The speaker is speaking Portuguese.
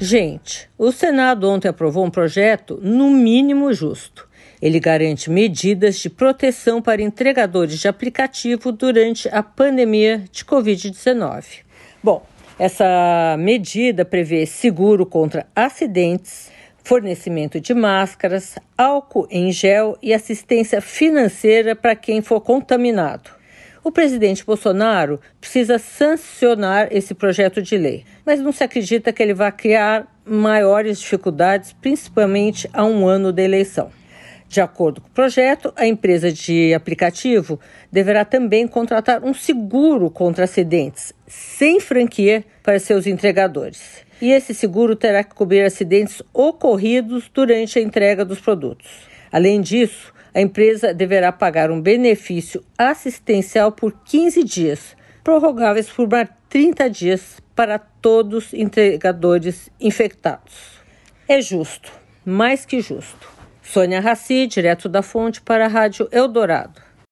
Gente, o Senado ontem aprovou um projeto no mínimo justo. Ele garante medidas de proteção para entregadores de aplicativo durante a pandemia de Covid-19. Bom, essa medida prevê seguro contra acidentes, fornecimento de máscaras, álcool em gel e assistência financeira para quem for contaminado. O presidente Bolsonaro precisa sancionar esse projeto de lei, mas não se acredita que ele vai criar maiores dificuldades, principalmente a um ano da eleição. De acordo com o projeto, a empresa de aplicativo deverá também contratar um seguro contra acidentes, sem franquia, para seus entregadores. E esse seguro terá que cobrir acidentes ocorridos durante a entrega dos produtos. Além disso, a empresa deverá pagar um benefício assistencial por 15 dias, prorrogáveis por mais 30 dias para todos os entregadores infectados. É justo, mais que justo. Sônia Raci, direto da fonte para a Rádio Eldorado.